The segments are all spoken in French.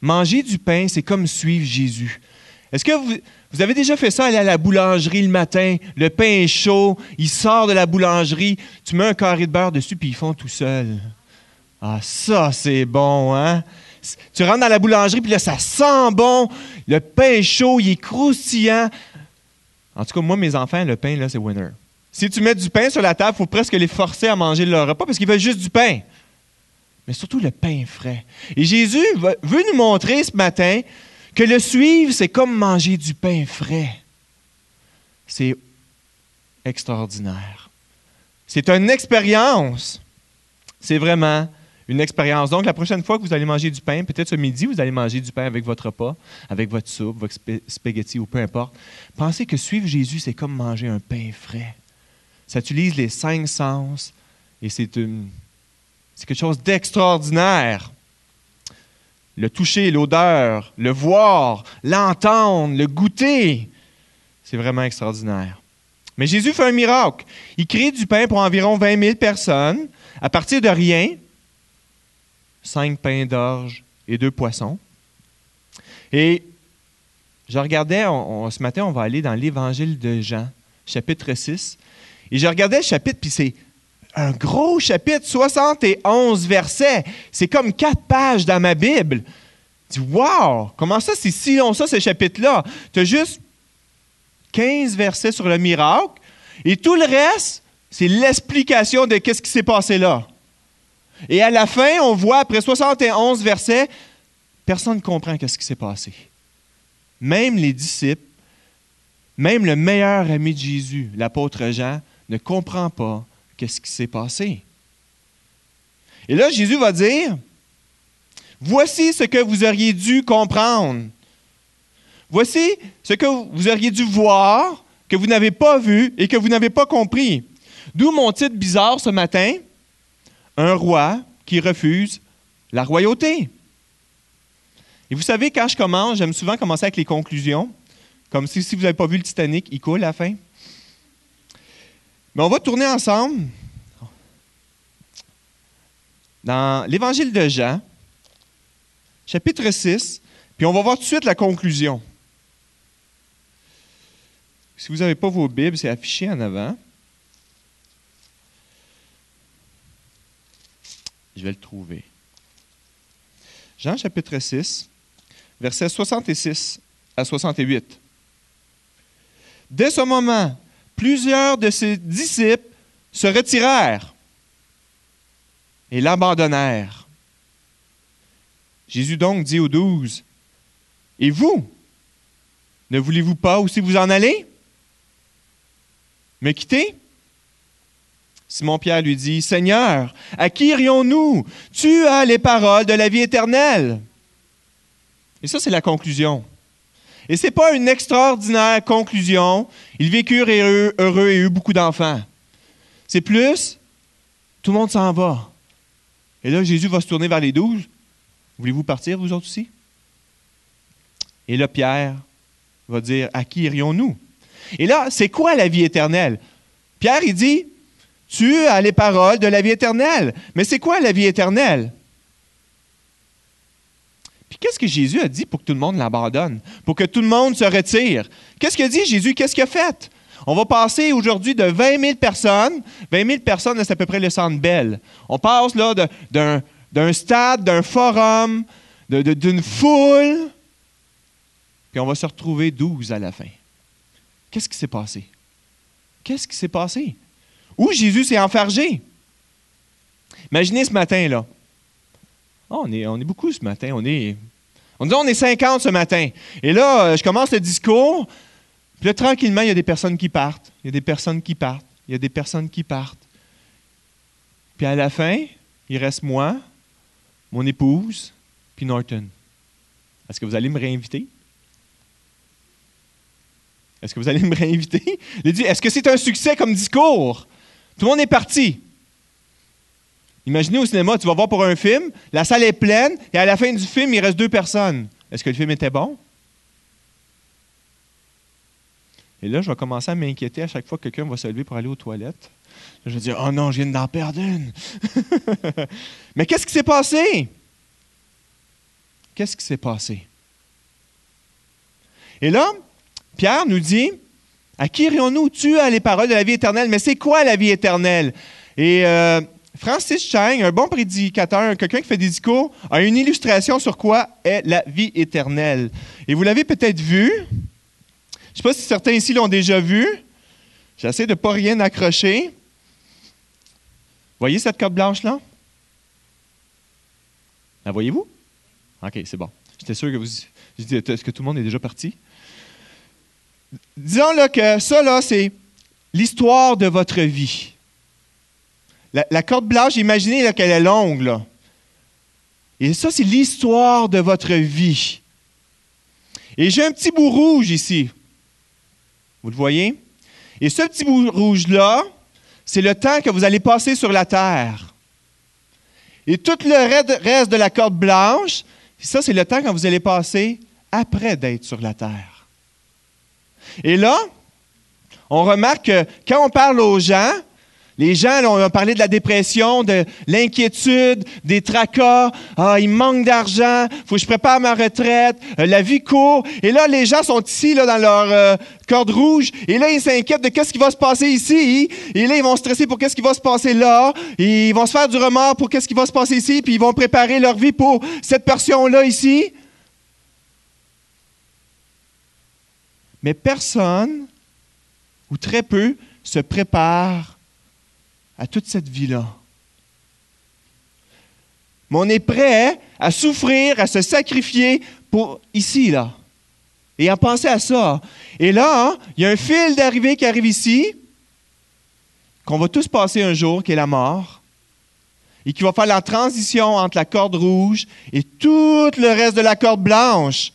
Manger du pain, c'est comme suivre Jésus. Est-ce que vous, avez déjà fait ça, aller à la boulangerie le matin, le pain est chaud, il sort de la boulangerie, tu mets un carré de beurre dessus, puis ils font tout seul. Ah, ça, c'est bon, hein? Tu rentres dans la boulangerie, puis là, ça sent bon, le pain est chaud, il est croustillant. En tout cas, moi, mes enfants, le pain, là, c'est winner. Si tu mets du pain sur la table, il faut presque les forcer à manger leur repas parce qu'ils veulent juste du pain. Mais surtout le pain frais. Et Jésus veut nous montrer ce matin que le suivre, c'est comme manger du pain frais. C'est extraordinaire. C'est une expérience. C'est vraiment une expérience. Donc, la prochaine fois que vous allez manger du pain, peut-être ce midi, vous allez manger du pain avec votre repas, avec votre soupe, votre spaghetti ou peu importe. Pensez que suivre Jésus, c'est comme manger un pain frais. Ça utilise les cinq sens et c'est une, c'est quelque chose d'extraordinaire le toucher, l'odeur, le voir, l'entendre, le goûter. C'est vraiment extraordinaire. Mais Jésus fait un miracle. Il crée du pain pour environ 20 000 personnes à partir de rien. Cinq pains d'orge et deux poissons. Et je regardais, ce matin, on va aller dans l'Évangile de Jean, chapitre 6. Et je regardais le chapitre, puis c'est un gros chapitre, 71 versets. C'est comme quatre pages dans ma Bible. Tu dis, wow, comment ça, c'est si long ça, ce chapitre-là? Tu as juste 15 versets sur le miracle et tout le reste, c'est l'explication de qu'est-ce qui s'est passé là. Et à la fin, on voit, après 71 versets, personne ne comprend qu'est-ce qui s'est passé. Même les disciples, même le meilleur ami de Jésus, l'apôtre Jean, ne comprend pas qu'est-ce qui s'est passé. Et là, Jésus va dire, voici ce que vous auriez dû comprendre. Voici ce que vous auriez dû voir, que vous n'avez pas vu et que vous n'avez pas compris. D'où mon titre bizarre ce matin, un roi qui refuse la royauté. Et vous savez, quand je commence, j'aime souvent commencer avec les conclusions, comme si, si vous n'avez pas vu le Titanic, il coule à la fin. Mais on va tourner ensemble dans l'Évangile de Jean, chapitre 6, puis on va voir tout de suite la conclusion. Si vous n'avez pas vos Bibles, c'est affiché en avant. Je vais le trouver. Jean chapitre 6, versets 66 à 68. Dès ce moment, plusieurs de ses disciples se retirèrent et l'abandonnèrent. Jésus donc dit aux douze, Et vous, ne voulez-vous pas aussi vous en aller? Me quitter Simon-Pierre lui dit, Seigneur, à qui irions-nous? Tu as les paroles de la vie éternelle. Et ça, c'est la conclusion. Et ce n'est pas une extraordinaire conclusion. Ils vécurent heureux, et eurent beaucoup d'enfants. C'est plus, tout le monde s'en va. Et là, Jésus va se tourner vers les douze. Voulez-vous partir, vous autres aussi? Et là, Pierre va dire, à qui irions-nous? Et là, c'est quoi la vie éternelle? Pierre, il dit, tu as les paroles de la vie éternelle. Mais c'est quoi la vie éternelle? Puis qu'est-ce que Jésus a dit pour que tout le monde l'abandonne, pour que tout le monde se retire? Qu'est-ce a dit Jésus? Qu'est-ce qu'il a fait? On va passer aujourd'hui de 20 000 personnes. 20 000 personnes, c'est à peu près le centre Bell. On passe là d'un stade, d'un forum, d'une foule, puis on va se retrouver 12 à la fin. Qu'est-ce qui s'est passé? Qu'est-ce qui s'est passé? Où Jésus s'est enfargé? Imaginez ce matin, là. On, est, on est beaucoup ce matin. On est, on dit on est 50 ce matin. Et là, euh, je commence le discours. Puis là, tranquillement, il y a des personnes qui partent. Il y a des personnes qui partent. Il y a des personnes qui partent. Puis à la fin, il reste moi, mon épouse, puis Norton. Est-ce que vous allez me réinviter? Est-ce que vous allez me réinviter? Il dit, est-ce que c'est un succès comme discours? Tout le monde est parti. Imaginez au cinéma, tu vas voir pour un film, la salle est pleine, et à la fin du film, il reste deux personnes. Est-ce que le film était bon? Et là, je vais commencer à m'inquiéter à chaque fois que quelqu'un va se lever pour aller aux toilettes. Je vais dire, oh non, je viens d'en perdre une. Mais qu'est-ce qui s'est passé? qu'est-ce qui s'est passé? Et là, Pierre nous dit, à qui irions-nous? Tu as les paroles de la vie éternelle, mais c'est quoi la vie éternelle? Et euh, Francis Chang, un bon prédicateur, quelqu'un qui fait des discours, a une illustration sur quoi est la vie éternelle. Et vous l'avez peut-être vu. Je ne sais pas si certains ici l'ont déjà vu. J'essaie de ne pas rien accrocher. Voyez cette corde blanche-là? La voyez-vous? OK, c'est bon. J'étais sûr que vous. Est-ce que tout le monde est déjà parti? Disons là, que ça, c'est l'histoire de votre vie. La, corde blanche, imaginez qu'elle est longue. Et ça, c'est l'histoire de votre vie. Et j'ai un petit bout rouge ici. Vous le voyez? Et ce petit bout rouge-là, c'est le temps que vous allez passer sur la terre. Et tout le reste de la corde blanche, ça, c'est le temps que vous allez passer après d'être sur la terre. Et là, on remarque que quand on parle aux gens, les gens, on a parlé de la dépression, de l'inquiétude, des tracas. Ah, il manque d'argent, faut que je prépare ma retraite, euh, la vie court. Et là, les gens sont ici, dans leur euh, corde rouge. Et là, ils s'inquiètent de qu'est-ce qui va se passer ici. Et là, ils vont stresser pour qu'est-ce qui va se passer là. ils vont se faire du remords pour qu'est-ce qui va se passer ici. Puis ils vont préparer leur vie pour cette portion-là ici. Mais personne, ou très peu, se prépare à toute cette vie-là. Mais on est prêt à souffrir, à se sacrifier pour ici, là. Et à penser à ça. Et là, il y a un fil d'arrivée qui arrive ici, qu'on va tous passer un jour, qui est la mort, et qui va faire la transition entre la corde rouge et tout le reste de la corde blanche.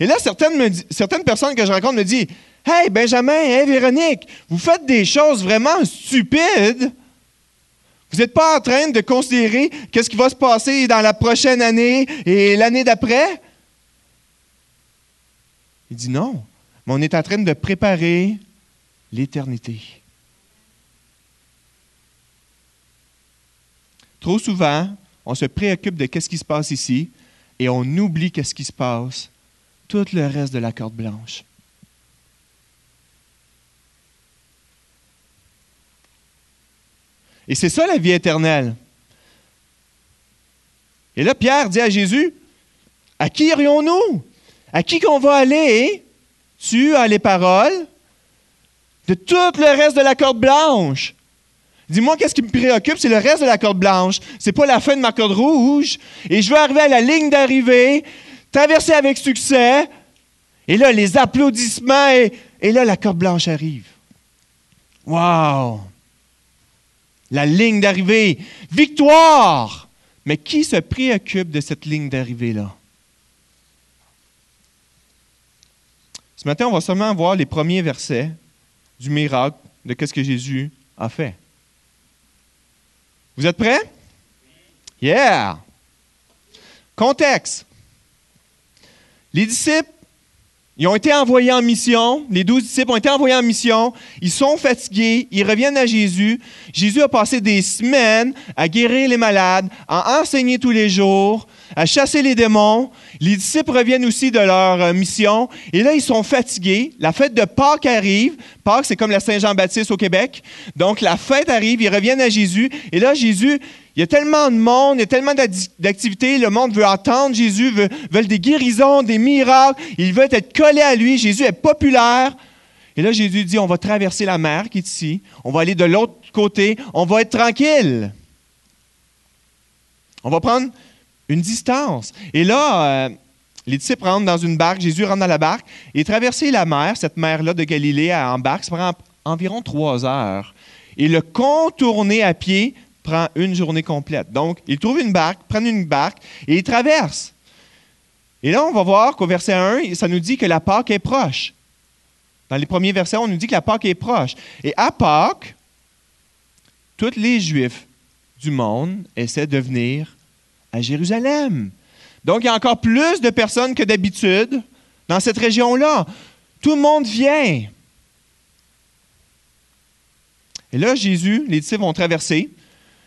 Et là, certaines, certaines personnes que je rencontre me disent Hey, Benjamin, hey, Véronique, vous faites des choses vraiment stupides. Vous n'êtes pas en train de considérer qu'est-ce qui va se passer dans la prochaine année et l'année d'après? Il dit non, mais on est en train de préparer l'éternité. Trop souvent, on se préoccupe de qu'est-ce qui se passe ici et on oublie qu'est-ce qui se passe tout le reste de la corde blanche. Et c'est ça la vie éternelle. Et là, Pierre dit à Jésus, à qui irions-nous? À qui qu'on va aller? Tu as les paroles de tout le reste de la corde blanche. Dis-moi, qu'est-ce qui me préoccupe? C'est le reste de la corde blanche. C'est pas la fin de ma corde rouge. Et je veux arriver à la ligne d'arrivée, traverser avec succès. Et là, les applaudissements, et, et là, la corde blanche arrive. Wow! La ligne d'arrivée. Victoire! Mais qui se préoccupe de cette ligne d'arrivée-là? Ce matin, on va seulement voir les premiers versets du miracle de ce que Jésus a fait. Vous êtes prêts? Yeah! Contexte. Les disciples ils ont été envoyés en mission, les douze disciples ont été envoyés en mission, ils sont fatigués, ils reviennent à Jésus. Jésus a passé des semaines à guérir les malades, à enseigner tous les jours, à chasser les démons. Les disciples reviennent aussi de leur euh, mission et là, ils sont fatigués. La fête de Pâques arrive. Pâques, c'est comme la Saint-Jean-Baptiste au Québec. Donc, la fête arrive, ils reviennent à Jésus et là, Jésus il y a tellement de monde, il y a tellement d'activités. Le monde veut entendre Jésus, veut, des guérisons, des miracles. Il veut être collé à lui. Jésus est populaire. Et là, Jésus dit, on va traverser la mer qui est ici. On va aller de l'autre côté. On va être tranquille. On va prendre une distance. Et là, euh, les disciples rentrent dans une barque. Jésus rentre dans la barque. Et traverser la mer, cette mer-là de Galilée en barque, ça prend environ trois heures. Et le contourner à pied, prend une journée complète. Donc, ils trouvent une barque, prennent une barque et ils traversent. Et là, on va voir qu'au verset 1, ça nous dit que la Pâque est proche. Dans les premiers versets, on nous dit que la Pâque est proche. Et à Pâque, tous les Juifs du monde essaient de venir à Jérusalem. Donc, il y a encore plus de personnes que d'habitude dans cette région-là. Tout le monde vient. Et là, Jésus, les disciples vont traverser.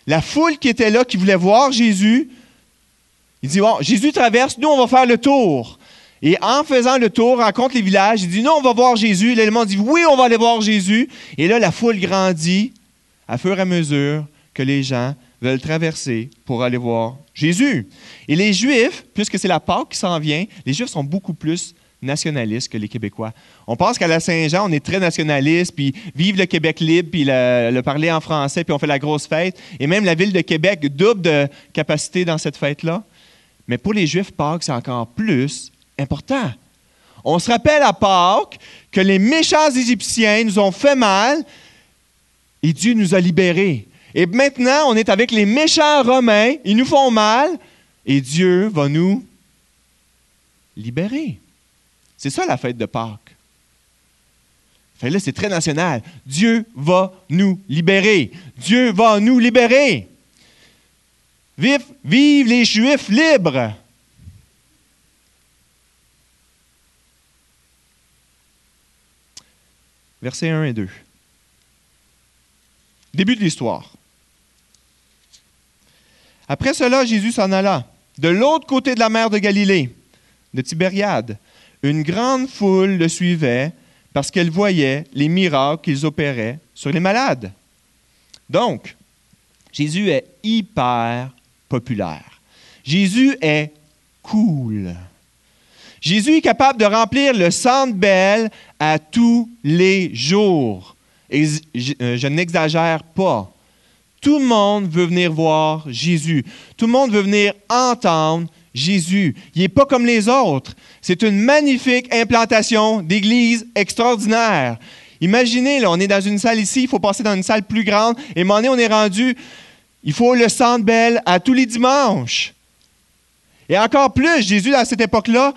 La foule qui était là, qui voulait voir Jésus, Il dit, Jésus traverse, nous, on va faire le tour. Et en faisant le tour, rencontre les villages, il dit, nous, on va voir Jésus. L'élément dit, oui, on va aller voir Jésus. Et là, la foule grandit à fur et à mesure que les gens veulent traverser pour aller voir Jésus. Et les Juifs, puisque c'est la Pâque qui s'en vient, les Juifs sont beaucoup plus nationalistes que les Québécois. On pense qu'à la Saint-Jean, on est très nationaliste, puis vive le Québec libre, puis le, parler en français, puis on fait la grosse fête. Et même la ville de Québec double de capacité dans cette fête-là. Mais pour les Juifs, Pâques, c'est encore plus important. On se rappelle à Pâques que les méchants Égyptiens nous ont fait mal et Dieu nous a libérés. Et maintenant, on est avec les méchants Romains, ils nous font mal et Dieu va nous libérer. C'est ça la fête de Pâques. Fait là, c'est très national. Dieu va nous libérer. Dieu va nous libérer. Vive, vive les Juifs libres. Versets 1 et 2. Début de l'histoire. Après cela, Jésus s'en alla de l'autre côté de la mer de Galilée, de Tibériade une grande foule le suivait parce qu'elle voyait les miracles qu'ils opéraient sur les malades. Donc, Jésus est hyper populaire. Jésus est cool. Jésus est capable de remplir le centre belle à tous les jours. Euh, je n'exagère pas. Tout le monde veut venir voir Jésus. Tout le monde veut venir entendre Jésus. Il n'est pas comme les autres. C'est une magnifique implantation d'église extraordinaire. Imaginez, on est dans une salle ici, il faut passer dans une salle plus grande, et donné, on est rendu, il faut le centre belle à tous les dimanches. Et encore plus, Jésus, à cette époque-là,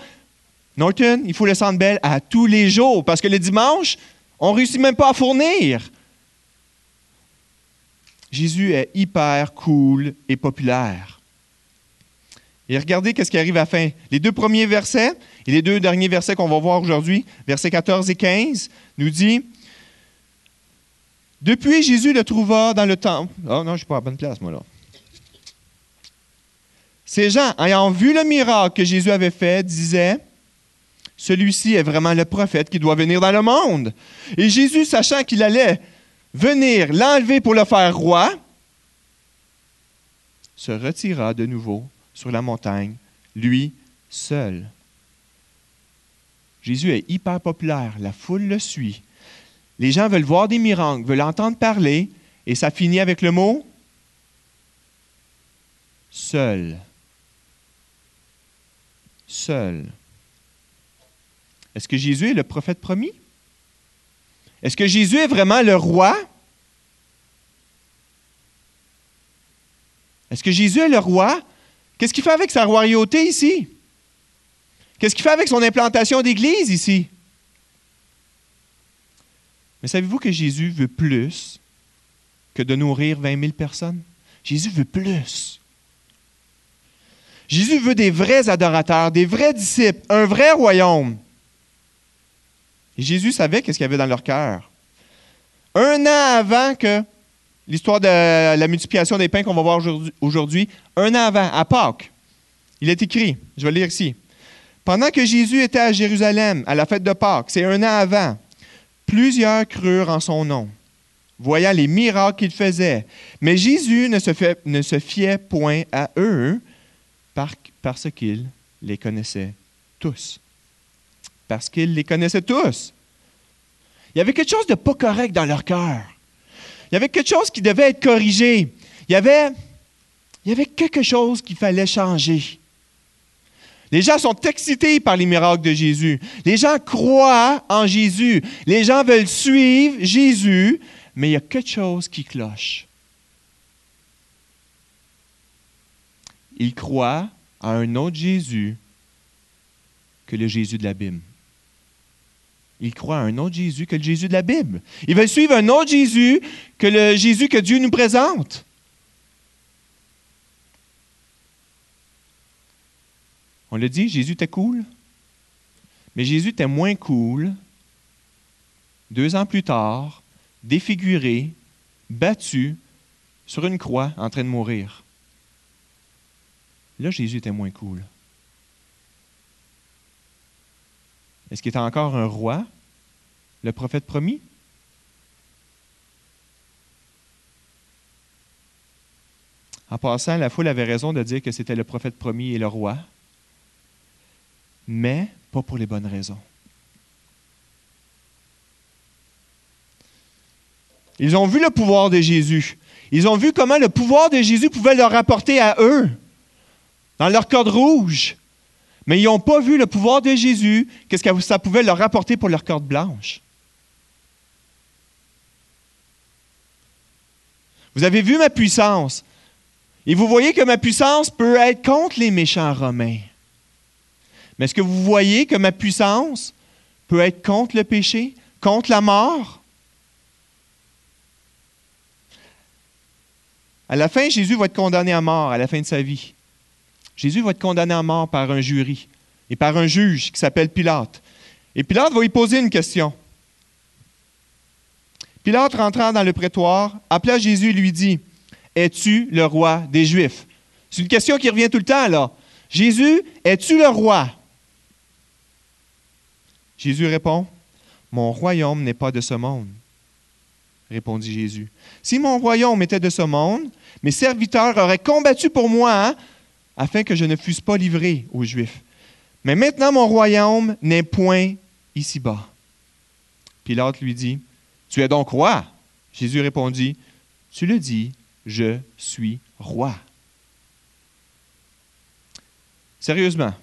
Norton, il faut le centre belle à tous les jours, parce que le dimanche, on ne réussit même pas à fournir. Jésus est hyper cool et populaire. Et regardez ce qui arrive à la fin. Les deux premiers versets et les deux derniers versets qu'on va voir aujourd'hui, versets 14 et 15, nous dit Depuis Jésus le trouva dans le temple. Oh non, je ne suis pas à bonne place, moi là. Ces gens, ayant vu le miracle que Jésus avait fait, disaient Celui-ci est vraiment le prophète qui doit venir dans le monde. Et Jésus, sachant qu'il allait venir l'enlever pour le faire roi, se retira de nouveau sur la montagne, lui seul. Jésus est hyper populaire, la foule le suit. Les gens veulent voir des miracles, veulent entendre parler, et ça finit avec le mot seul. Seul. Est-ce que Jésus est le prophète promis? Est-ce que Jésus est vraiment le roi? Est-ce que Jésus est le roi? Qu'est-ce qu'il fait avec sa royauté ici? Qu'est-ce qu'il fait avec son implantation d'église ici? Mais savez-vous que Jésus veut plus que de nourrir 20 000 personnes? Jésus veut plus. Jésus veut des vrais adorateurs, des vrais disciples, un vrai royaume. Jésus savait qu'est-ce qu'il y avait dans leur cœur. Un an avant que l'histoire de la multiplication des pains qu'on va voir aujourd'hui, un an avant, à Pâques. Il est écrit, je vais le lire ici. Pendant que Jésus était à Jérusalem, à la fête de Pâques, c'est un an avant, plusieurs crurent en son nom, voyant les miracles qu'il faisait. Mais Jésus ne se fiait point à eux parce qu'il les connaissait tous. Parce qu'il les connaissait tous. Il y avait quelque chose de pas correct dans leur cœur. Il y avait quelque chose qui devait être corrigé. Il y avait, il y avait quelque chose qu'il fallait changer. Les gens sont excités par les miracles de Jésus. Les gens croient en Jésus. Les gens veulent suivre Jésus, mais il y a quelque chose qui cloche. Ils croient à un autre Jésus que le Jésus de la Bible. Ils croient à un autre Jésus que le Jésus de la Bible. Ils veulent suivre un autre Jésus que le Jésus que Dieu nous présente. On le dit, Jésus était cool. Mais Jésus était moins cool deux ans plus tard, défiguré, battu sur une croix en train de mourir. Là, Jésus était moins cool. Est-ce qu'il était encore un roi, le prophète promis? En passant, la foule avait raison de dire que c'était le prophète promis et le roi, mais pas pour les bonnes raisons. Ils ont vu le pouvoir de Jésus. Ils ont vu comment le pouvoir de Jésus pouvait leur apporter à eux, dans leur corde rouge. Mais ils n'ont pas vu le pouvoir de Jésus, qu'est-ce que ça pouvait leur apporter pour leur corde blanche. Vous avez vu ma puissance. Et vous voyez que ma puissance peut être contre les méchants romains. Mais est-ce que vous voyez que ma puissance peut être contre le péché, contre la mort? À la fin, Jésus va être condamné à mort à la fin de sa vie. Jésus va être condamné à mort par un jury et par un juge qui s'appelle Pilate. Et Pilate va lui poser une question. Pilate rentrant dans le prétoire, appela Jésus et lui dit, Es-tu le roi des Juifs? C'est une question qui revient tout le temps, là. Jésus, es-tu le roi? Jésus répond, Mon royaume n'est pas de ce monde, répondit Jésus. Si mon royaume était de ce monde, mes serviteurs auraient combattu pour moi hein, afin que je ne fusse pas livré aux Juifs. Mais maintenant mon royaume n'est point ici-bas. Pilate lui dit, Tu es donc roi? Jésus répondit, Tu le dis, je suis roi. Sérieusement,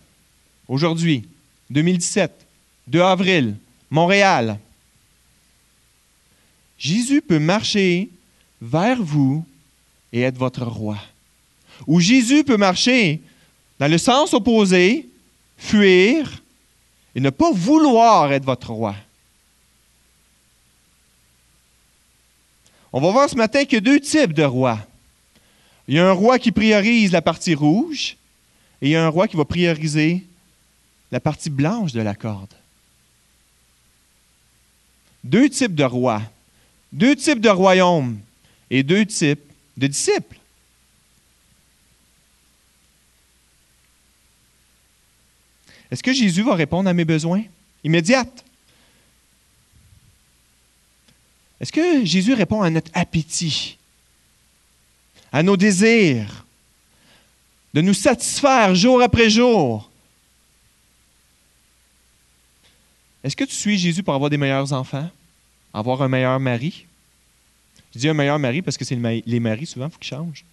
aujourd'hui, 2017, 2 avril, Montréal, Jésus peut marcher vers vous et être votre roi. Ou Jésus peut marcher dans le sens opposé, fuir et ne pas vouloir être votre roi. On va voir ce matin qu'il y a deux types de rois. Il y a un roi qui priorise la partie rouge et il y a un roi qui va prioriser la partie blanche de la corde. Deux types de rois, deux types de royaumes et deux types de disciples. Est-ce que Jésus va répondre à mes besoins immédiates? Est-ce que Jésus répond à notre appétit, à nos désirs, de nous satisfaire jour après jour? Est-ce que tu suis Jésus pour avoir des meilleurs enfants, avoir un meilleur mari? Je dis un meilleur mari parce que c'est les maris, souvent, il faut qu'ils changent.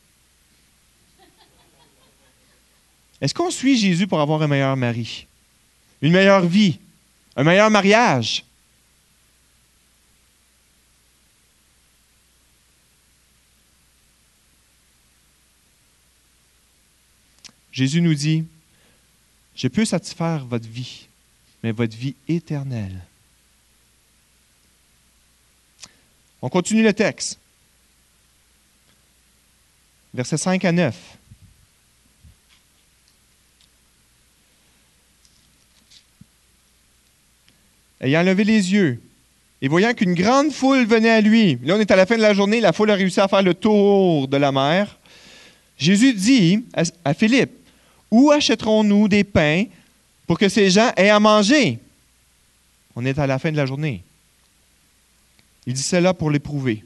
Est-ce qu'on suit Jésus pour avoir un meilleur mari, une meilleure vie, un meilleur mariage? Jésus nous dit, je peux satisfaire votre vie, mais votre vie éternelle. On continue le texte. Versets 5 à 9. Ayant levé les yeux et voyant qu'une grande foule venait à lui, là on est à la fin de la journée, la foule a réussi à faire le tour de la mer, Jésus dit à Philippe, où achèterons-nous des pains pour que ces gens aient à manger? On est à la fin de la journée. Il dit cela pour l'éprouver,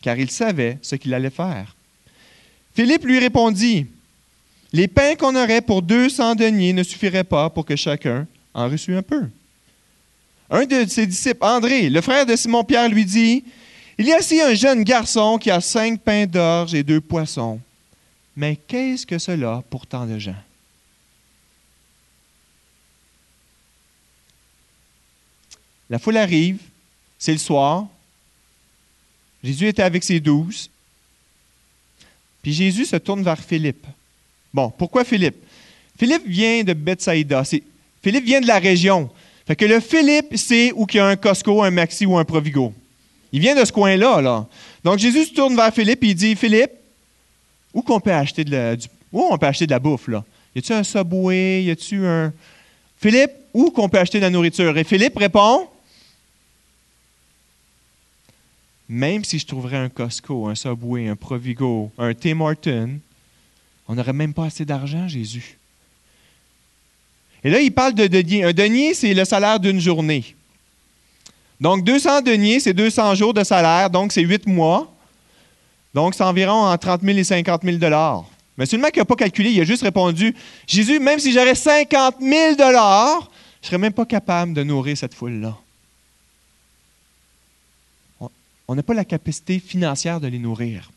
car il savait ce qu'il allait faire. Philippe lui répondit, Les pains qu'on aurait pour deux cents deniers ne suffiraient pas pour que chacun en reçût un peu. Un de ses disciples, André, le frère de Simon-Pierre, lui dit, Il y a ici un jeune garçon qui a cinq pains d'orge et deux poissons. Mais qu'est-ce que cela pour tant de gens? La foule arrive, c'est le soir. Jésus était avec ses douze. Puis Jésus se tourne vers Philippe. Bon, pourquoi Philippe? Philippe vient de Bethsaïda. Philippe vient de la région. Fait que le Philippe, c'est où qu'il y a un Costco, un Maxi ou un Provigo. Il vient de ce coin-là. Là. Donc Jésus se tourne vers Philippe et il dit Philippe, où qu'on peut acheter de la, où on peut acheter de la bouffe, là? Y a-tu un Subway? Y a-tu un. Philippe, où qu'on peut acheter de la nourriture? Et Philippe répond Même si je trouverais un Costco, un Subway, un Provigo, un Tim Horton, On n'aurait même pas assez d'argent, Jésus. Et là, il parle de denier. Un denier, c'est le salaire d'une journée. Donc, 200 deniers, c'est 200 jours de salaire, donc c'est 8 mois. Donc, c'est environ entre 30 000 et 50 000 Mais c'est le qui n'a pas calculé, il a juste répondu Jésus, même si j'aurais 50 000 je ne serais même pas capable de nourrir cette foule-là. On n'a pas la capacité financière de les nourrir.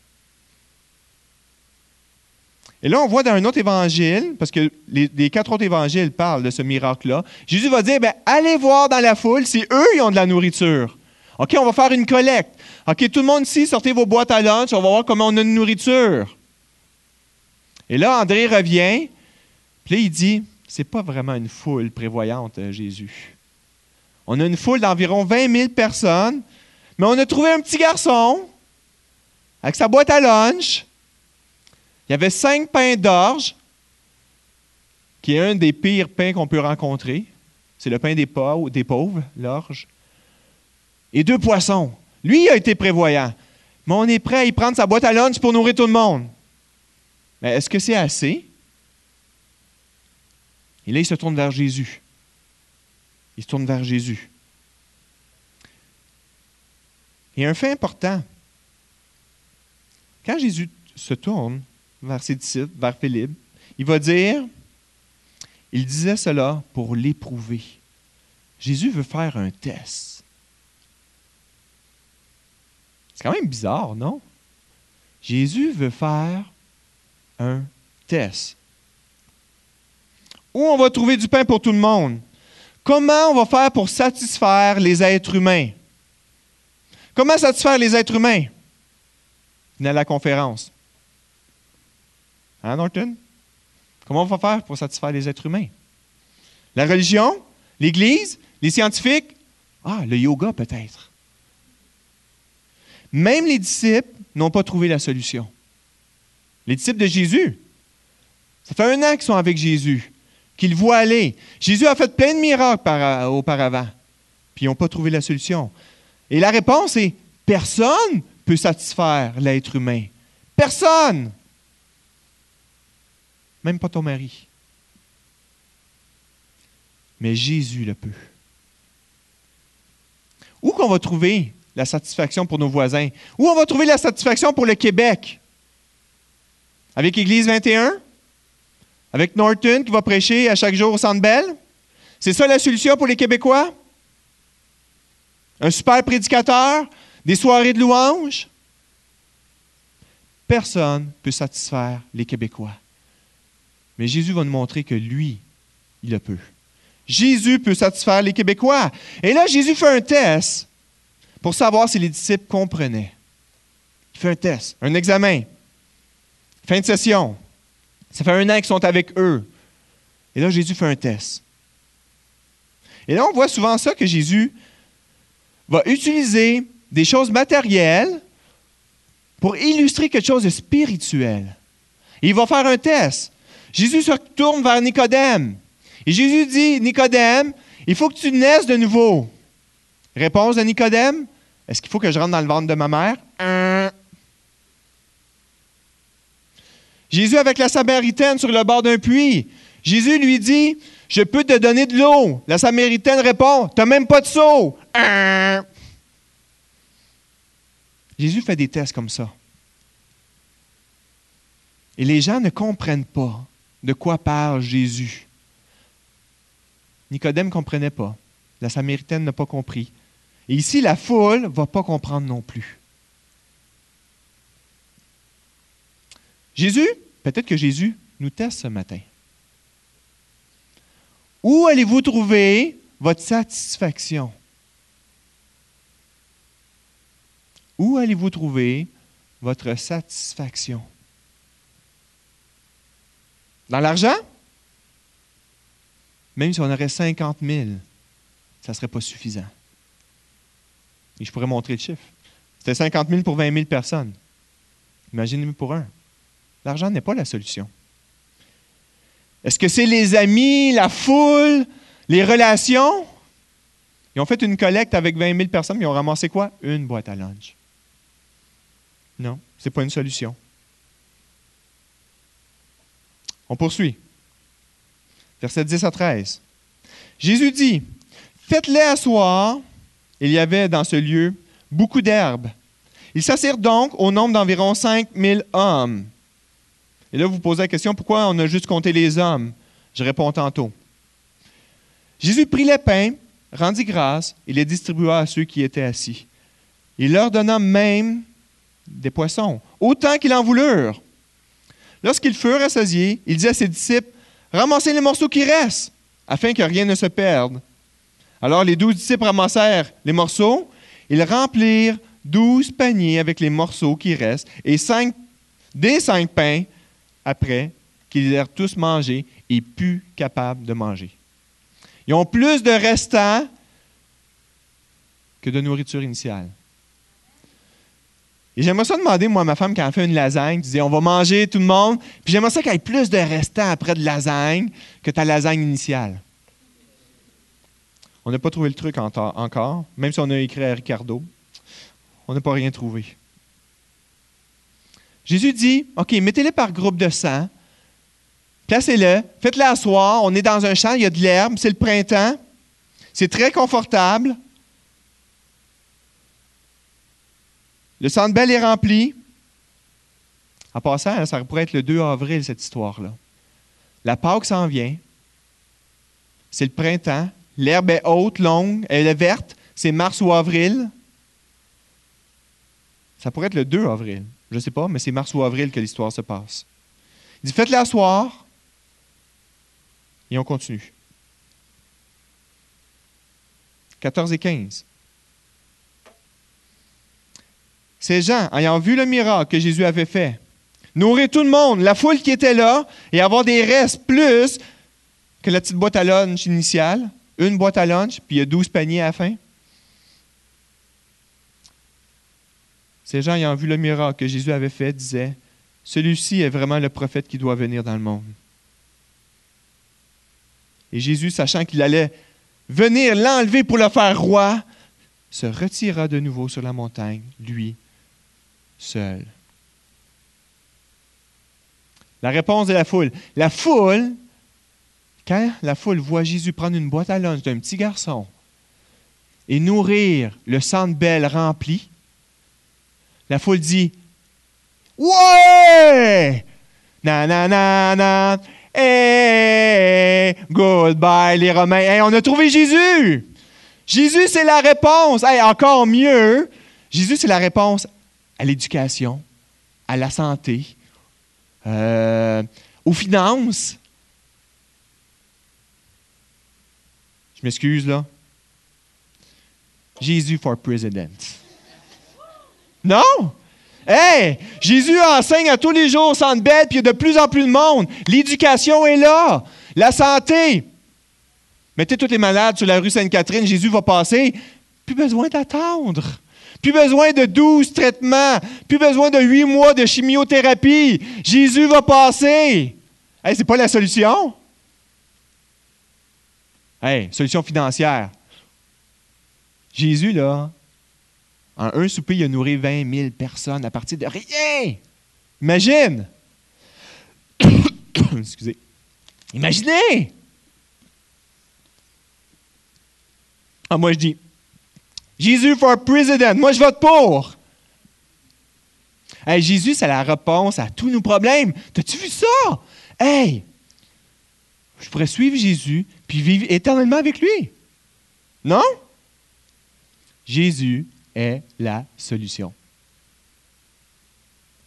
Et là, on voit dans un autre évangile, parce que les, quatre autres évangiles parlent de ce miracle-là, Jésus va dire, ben, allez voir dans la foule si eux, ils ont de la nourriture. OK, on va faire une collecte. OK, tout le monde ici, sortez vos boîtes à lunch, on va voir comment on a de nourriture. Et là, André revient, puis il dit, c'est pas vraiment une foule prévoyante, euh, Jésus. On a une foule d'environ 20 000 personnes, mais on a trouvé un petit garçon avec sa boîte à lunch, il y avait cinq pains d'orge, qui est un des pires pains qu'on peut rencontrer. C'est le pain des pauvres l'orge. Et deux poissons. Lui, a été prévoyant. Mais on est prêt à y prendre sa boîte à lunch pour nourrir tout le monde. Mais est-ce que c'est assez? Et là, il se tourne vers Jésus. Il se tourne vers Jésus. Et un fait important. Quand Jésus se tourne, vers ses disciples, vers Philippe. Il va dire, il disait cela pour l'éprouver. Jésus veut faire un test. C'est quand même bizarre, non? Jésus veut faire un test. Où on va trouver du pain pour tout le monde? Comment on va faire pour satisfaire les êtres humains? Comment satisfaire les êtres humains? Venez à la conférence. Hein, Norton? Comment on va faire pour satisfaire les êtres humains? La religion? L'Église? Les scientifiques? Ah, le yoga peut-être. Même les disciples n'ont pas trouvé la solution. Les disciples de Jésus, ça fait un an qu'ils sont avec Jésus, qu'ils voient aller. Jésus a fait plein de miracles auparavant, puis ils n'ont pas trouvé la solution. Et la réponse est, personne peut satisfaire l'être humain. Personne. Même pas ton mari. Mais Jésus le peut. Où qu'on va trouver la satisfaction pour nos voisins? Où on va trouver la satisfaction pour le Québec? Avec Église 21? Avec Norton qui va prêcher à chaque jour au Centre Bell? C'est ça la solution pour les Québécois? Un super prédicateur? Des soirées de louanges? Personne ne peut satisfaire les Québécois. Mais Jésus va nous montrer que lui, il le peut. Jésus peut satisfaire les Québécois. Et là, Jésus fait un test pour savoir si les disciples comprenaient. Il fait un test, un examen. Fin de session. Ça fait un an qu'ils sont avec eux. Et là, Jésus fait un test. Et là, on voit souvent ça que Jésus va utiliser des choses matérielles pour illustrer quelque chose de spirituel. il va faire un test. Jésus se tourne vers Nicodème. Et Jésus dit, Nicodème, il faut que tu naisses de nouveau. Réponse de Nicodème, est-ce qu'il faut que je rentre dans le ventre de ma mère? Jésus avec la Samaritaine sur le bord d'un puits. Jésus lui dit, je peux te donner de l'eau. La Samaritaine répond, tu n'as même pas de seau. Jésus fait des tests comme ça. Et les gens ne comprennent pas de quoi parle Jésus. Nicodème ne comprenait pas. La Samaritaine n'a pas compris. Et ici, la foule ne va pas comprendre non plus. Jésus, peut-être que Jésus nous teste ce matin. Où allez-vous trouver votre satisfaction? Où allez-vous trouver votre satisfaction? Dans l'argent? Même si on aurait 50 000, ça ne serait pas suffisant. Et je pourrais montrer le chiffre. C'était 50 000 pour 20 000 personnes. Imaginez-moi pour un. L'argent n'est pas la solution. Est-ce que c'est les amis, la foule, les relations? Ils ont fait une collecte avec 20 000 personnes, mais ils ont ramassé quoi? Une boîte à lunch. Non, ce n'est pas une solution. On poursuit. Verset 10 à 13. Jésus dit, Faites-les asseoir. Il y avait dans ce lieu beaucoup d'herbes. Ils s'assirent donc au nombre d'environ 5000 hommes. Et là, vous posez la question, pourquoi on a juste compté les hommes? Je réponds tantôt. Jésus prit les pains, rendit grâce et les distribua à ceux qui étaient assis. Il leur donna même des poissons, autant qu'ils en voulurent. Lorsqu'ils furent assasiés, il dit à ses disciples, Ramassez les morceaux qui restent, afin que rien ne se perde. Alors les douze disciples ramassèrent les morceaux, ils remplirent douze paniers avec les morceaux qui restent, et cinq, des cinq pains après qu'ils eurent tous mangé et plus capables de manger. Ils ont plus de restants que de nourriture initiale. Et j'aimerais ça demander, moi, ma femme, quand elle fait une lasagne, tu disais, on va manger tout le monde, puis j'aimerais ça qu'il ait plus de restants après de lasagne que ta lasagne initiale. On n'a pas trouvé le truc encore, même si on a écrit à Ricardo. On n'a pas rien trouvé. Jésus dit, OK, mettez-les par groupe de 100, placez-le, faites-le asseoir, on est dans un champ, il y a de l'herbe, c'est le printemps, c'est très confortable. Le centre belle est rempli. En passant, ça pourrait être le 2 avril, cette histoire-là. La Pâque s'en vient. C'est le printemps. L'herbe est haute, longue, elle est verte. C'est mars ou avril. Ça pourrait être le 2 avril. Je ne sais pas, mais c'est mars ou avril que l'histoire se passe. Il dit Faites-le asseoir. Et on continue. 14 et 15. Ces gens, ayant vu le miracle que Jésus avait fait, nourrir tout le monde, la foule qui était là, et avoir des restes plus que la petite boîte à lunch initiale, une boîte à lunch, puis il y a 12 paniers à la fin. Ces gens ayant vu le miracle que Jésus avait fait disaient, celui-ci est vraiment le prophète qui doit venir dans le monde. Et Jésus, sachant qu'il allait venir l'enlever pour le faire roi, se retira de nouveau sur la montagne, lui seul. La réponse de la foule. La foule, quand la foule voit Jésus prendre une boîte à lunch d'un petit garçon et nourrir le centre belle rempli, la foule dit Ouais! Na na na na! Hey! Goodbye les Romains! On a trouvé Jésus! Jésus, c'est la réponse! Hey, encore mieux! Jésus, c'est la réponse à l'éducation, à la santé, euh, aux finances. Je m'excuse là. Jésus for president. Non? Hey! Jésus enseigne à tous les jours au centre bête, puis il y a de plus en plus de monde. L'éducation est là. La santé. Mettez tous les malades sur la rue Sainte-Catherine, Jésus va passer. Plus besoin d'attendre. Plus besoin de 12 traitements. Plus besoin de 8 mois de chimiothérapie. Jésus va passer. Hey, c'est pas la solution? Hey, solution financière. Jésus, là, en un souper, il a nourri 20 000 personnes à partir de rien. Imagine! Excusez. Imaginez! Ah, moi, je dis, Jésus for president. Moi, je vote pour. Hey, Jésus, c'est la réponse à tous nos problèmes. T'as-tu vu ça? Hey, je pourrais suivre Jésus puis vivre éternellement avec lui. Non? Jésus est la solution.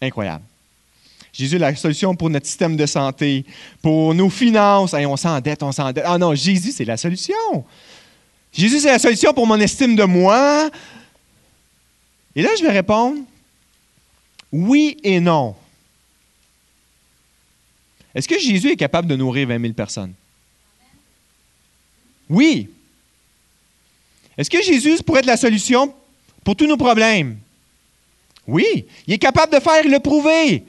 Incroyable. Jésus est la solution pour notre système de santé, pour nos finances. Hey, on s'endette, on s'endette. Ah non, Jésus, c'est la solution. Jésus, c'est la solution pour mon estime de moi. Et là, je vais répondre oui et non. Est-ce que Jésus est capable de nourrir 20 000 personnes? Oui. Est-ce que Jésus pourrait être la solution pour tous nos problèmes? Oui. Il est capable de faire le prouver.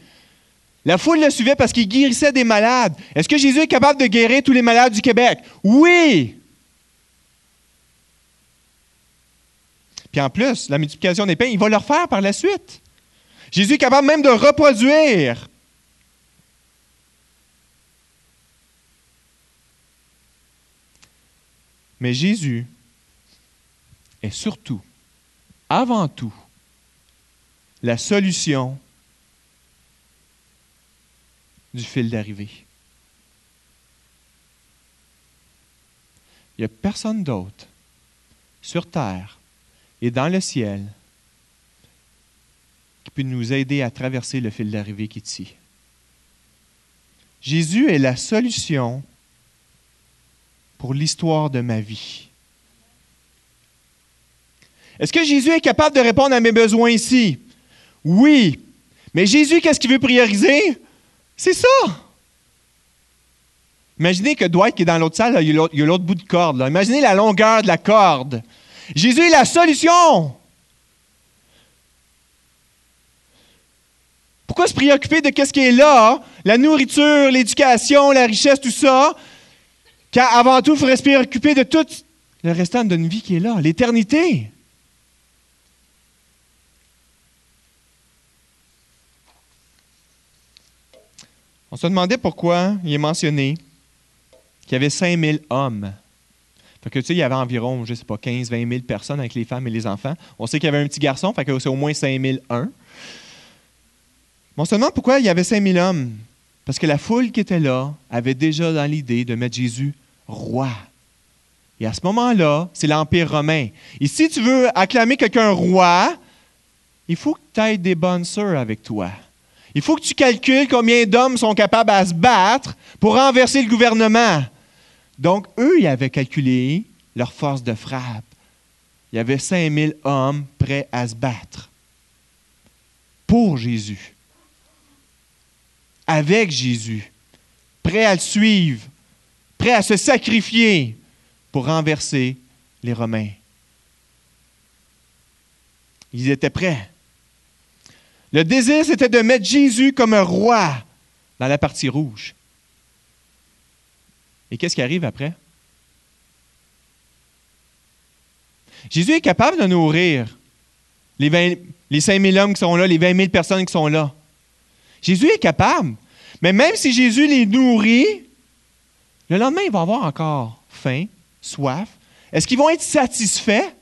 La foule le suivait parce qu'il guérissait des malades. Est-ce que Jésus est capable de guérir tous les malades du Québec? Oui. Puis en plus, la multiplication des pains, il va le refaire par la suite. Jésus est capable même de reproduire. Mais Jésus est surtout, avant tout, la solution du fil d'arrivée. Il n'y a personne d'autre sur terre et dans le ciel qui peut nous aider à traverser le fil d'arrivée qui ici. Jésus est la solution pour l'histoire de ma vie. Est-ce que Jésus est capable de répondre à mes besoins ici? Oui. Mais Jésus, qu'est-ce qu'il veut prioriser? C'est ça. Imaginez que Dwight, qui est dans l'autre salle, il y a l'autre bout de corde. Imaginez la longueur de la corde. Jésus est la solution. Pourquoi se préoccuper de ce qui est là, la nourriture, l'éducation, la richesse, tout ça, quand avant tout, il faudrait se préoccuper de tout le restant d'une vie qui est là, l'éternité. On se demandait pourquoi il est mentionné qu'il y avait 5000 hommes. Fait que, tu sais, il y avait environ, je sais pas, 15, 20 000 personnes avec les femmes et les enfants. On sait qu'il y avait un petit garçon, fait que c'est au moins 5001. On se demande pourquoi il y avait 5000 hommes. Parce que la foule qui était là avait déjà dans l'idée de mettre Jésus roi. Et à ce moment-là, c'est l'Empire romain. Et si tu veux acclamer quelqu'un roi, il faut que tu aies des bonnes sœurs avec toi. Il faut que tu calcules combien d'hommes sont capables à se battre pour renverser le gouvernement. Donc, eux, ils avaient calculé leur force de frappe. Il y avait 5000 hommes prêts à se battre pour Jésus, avec Jésus, prêts à le suivre, prêts à se sacrifier pour renverser les Romains. Ils étaient prêts. Le désir, c'était de mettre Jésus comme un roi dans la partie rouge. Et qu'est-ce qui arrive après? Jésus est capable de nourrir les, 20, les 5000 hommes qui sont là, les 20 000 personnes qui sont là. Jésus est capable. Mais même si Jésus les nourrit, le lendemain, ils vont avoir encore faim, soif. Est-ce qu'ils vont être satisfaits?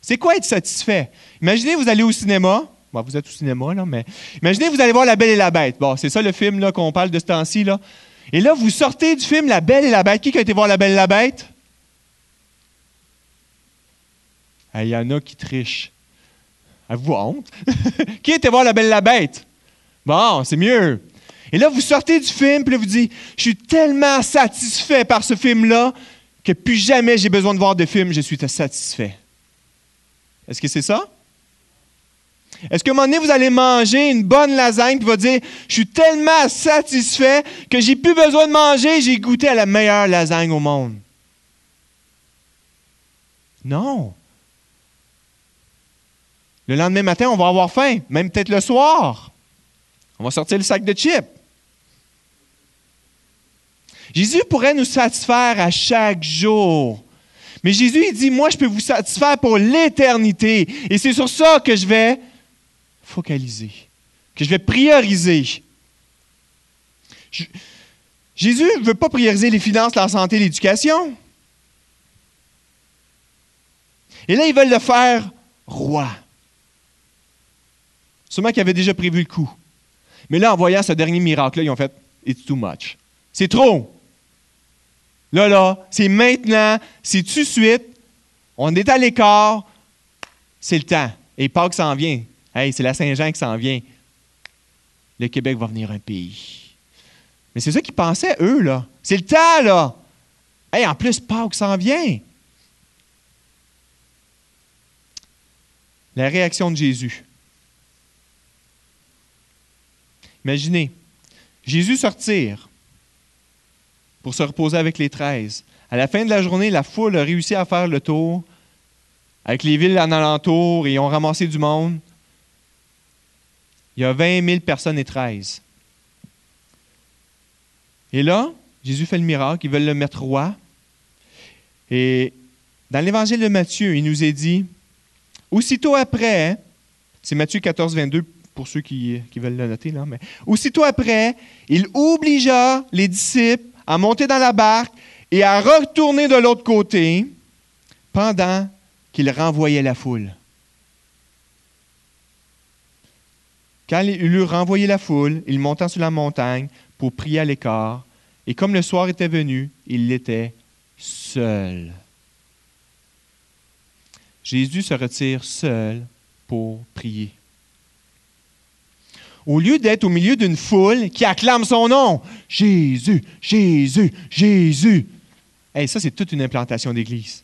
C'est quoi être satisfait? Imaginez, vous allez au cinéma. vous êtes au cinéma, là, mais imaginez, vous allez voir La Belle et la Bête. Bon, c'est ça le film là, qu'on parle de ce temps-ci. Là. Et là, vous sortez du film La Belle et la Bête. Qui a été voir La Belle et la Bête? Il y en a qui trichent. Avez-vous honte? qui a été voir La Belle et la Bête? Bon, c'est mieux. Et là, vous sortez du film, puis là, vous dites Je suis tellement satisfait par ce film-là que plus jamais j'ai besoin de voir de film, je suis satisfait. Est-ce que c'est ça? Est-ce qu'à un moment donné, vous allez manger une bonne lasagne et vous dire Je suis tellement satisfait que j'ai plus besoin de manger, j'ai goûté à la meilleure lasagne au monde? Non. Le lendemain matin, on va avoir faim, même peut-être le soir. On va sortir le sac de chips. Jésus pourrait nous satisfaire à chaque jour. Mais Jésus, il dit, moi, je peux vous satisfaire pour l'éternité. Et c'est sur ça que je vais focaliser, que je vais prioriser. Jésus ne veut pas prioriser les finances, la santé, l'éducation. Et là, ils veulent le faire roi. Sûrement qu'ils avaient déjà prévu le coup. Mais là, en voyant ce dernier miracle-là, ils ont fait It's too much. C'est trop. Là, là, c'est maintenant, c'est tout de suite. On est à l'écart. C'est le temps. Et Pâques s'en vient. Hey, c'est la Saint-Jean qui s'en vient. Le Québec va venir un pays. Mais c'est ça qu'ils pensaient, eux, là. C'est le temps, là. Hey, en plus, Pâques s'en vient. La réaction de Jésus. Imaginez, Jésus sortir pour se reposer avec les treize. À la fin de la journée, la foule a réussi à faire le tour avec les villes en alentour et ont ramassé du monde. Il y a 20 000 personnes et 13. Et là, Jésus fait le miracle, ils veulent le mettre roi. Et dans l'évangile de Matthieu, il nous est dit, aussitôt après, c'est Matthieu 14, 22 pour ceux qui, qui, veulent le noter, là, mais aussitôt après, il obligea les disciples à monter dans la barque et à retourner de l'autre côté pendant qu'il renvoyait la foule. Quand il eut renvoyé la foule, il monta sur la montagne pour prier à l'écart, et comme le soir était venu, il était seul. Jésus se retire seul pour prier. Au lieu d'être au milieu d'une foule qui acclame son nom, Jésus, Jésus, Jésus. et ça, c'est toute une implantation d'église.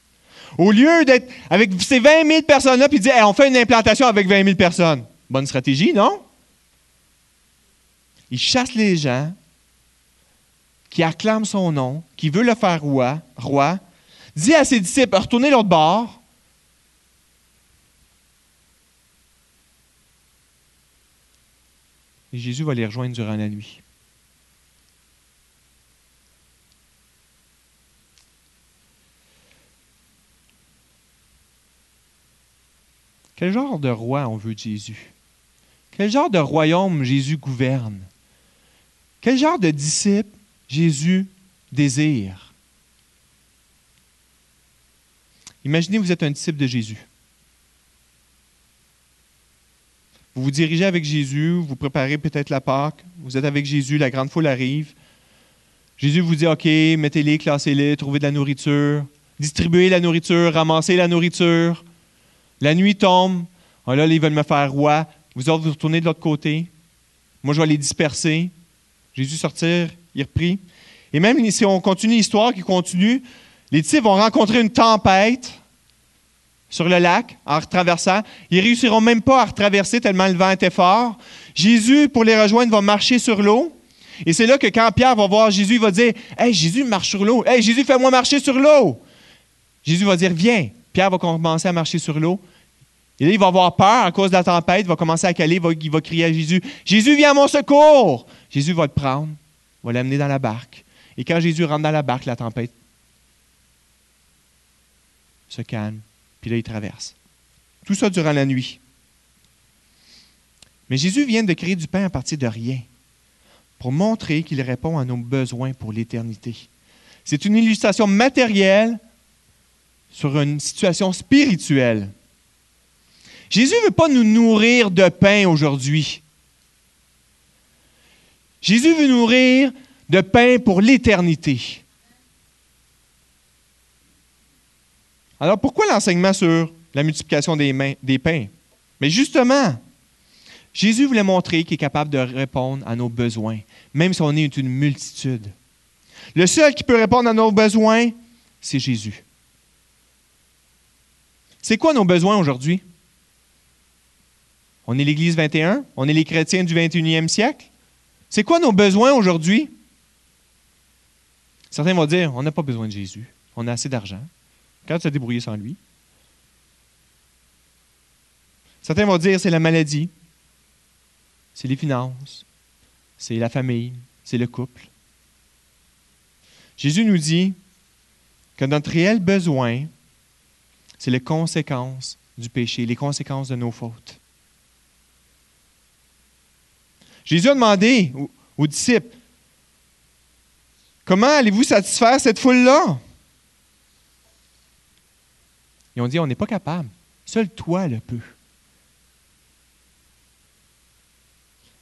Au lieu d'être avec ces 20 000 personnes-là, puis dire, on fait une implantation avec 20 000 personnes. Bonne stratégie, non? Il chasse les gens qui acclament son nom, qui veut le faire roi, roi, dit à ses disciples, retournez l'autre bord. Et Jésus va les rejoindre durant la nuit. Quel genre de roi on veut Jésus? Quel genre de royaume Jésus gouverne? Quel genre de disciple Jésus désire? Imaginez, vous êtes un disciple de Jésus. Vous vous dirigez avec Jésus, vous préparez peut-être la Pâque, vous êtes avec Jésus, la grande foule arrive. Jésus vous dit, OK, mettez-les, classez-les, trouvez de la nourriture, distribuez la nourriture, ramassez la nourriture. La nuit tombe. Oh là, ils veulent me faire roi. Vous autres, vous retournez de l'autre côté. Moi, je vais les disperser. Jésus sortir, il reprit. Et même si on continue l'histoire qui continue, les disciples vont rencontrer une tempête sur le lac en retraversant. Ils réussiront même pas à retraverser tellement le vent était fort. Jésus, pour les rejoindre, va marcher sur l'eau. Et c'est là que quand Pierre va voir Jésus, il va dire Hey, Jésus marche sur l'eau. Hey, Jésus, fais-moi marcher sur l'eau. Jésus va dire Viens. Pierre va commencer à marcher sur l'eau. Et là, il va avoir peur à cause de la tempête, il va commencer à caler, il va, il va crier à Jésus Jésus, viens à mon secours Jésus va le prendre, va l'amener dans la barque. Et quand Jésus rentre dans la barque, la tempête se calme, là, il traverse. Tout ça durant la nuit. Mais Jésus vient de créer du pain à partir de rien pour montrer qu'il répond à nos besoins pour l'éternité. C'est une illustration matérielle sur une situation spirituelle. Jésus ne veut pas nous nourrir de pain aujourd'hui. Jésus veut nourrir de pain pour l'éternité. Alors pourquoi l'enseignement sur la multiplication des, pains? Mais justement, Jésus voulait montrer qu'il est capable de répondre à nos besoins, même si on est une multitude. Le seul qui peut répondre à nos besoins, c'est Jésus. C'est quoi nos besoins aujourd'hui? On est l'Église 21? On est les chrétiens du 21e siècle? C'est quoi nos besoins aujourd'hui? Certains vont dire, on n'a pas besoin de Jésus. On a assez d'argent. Quand tu as débrouillé sans lui? Certains vont dire, c'est la maladie. C'est les finances. C'est la famille. C'est le couple. Jésus nous dit que notre réel besoin, c'est les conséquences du péché, les conséquences de nos fautes. Jésus a demandé aux, disciples, comment allez-vous satisfaire cette foule-là? Ils ont dit, on n'est pas capable. Seul toi le peux.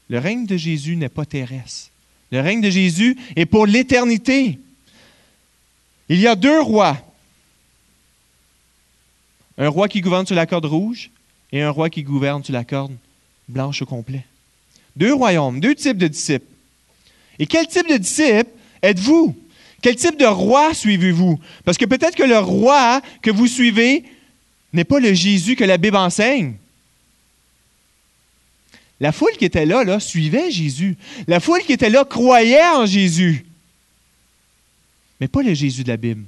Le règne de Jésus n'est pas terrestre. Le règne de Jésus est pour l'éternité. Il y a deux rois un roi qui gouverne sur la corde rouge et un roi qui gouverne sur la corde blanche au complet. Deux royaumes, deux types de disciples. Et quel type de disciple êtes-vous? Quel type de roi suivez-vous? Parce que peut-être que le roi que vous suivez n'est pas le Jésus que la Bible enseigne. La foule qui était là, là, suivait Jésus. La foule qui était là croyait en Jésus. Mais pas le Jésus de la Bible.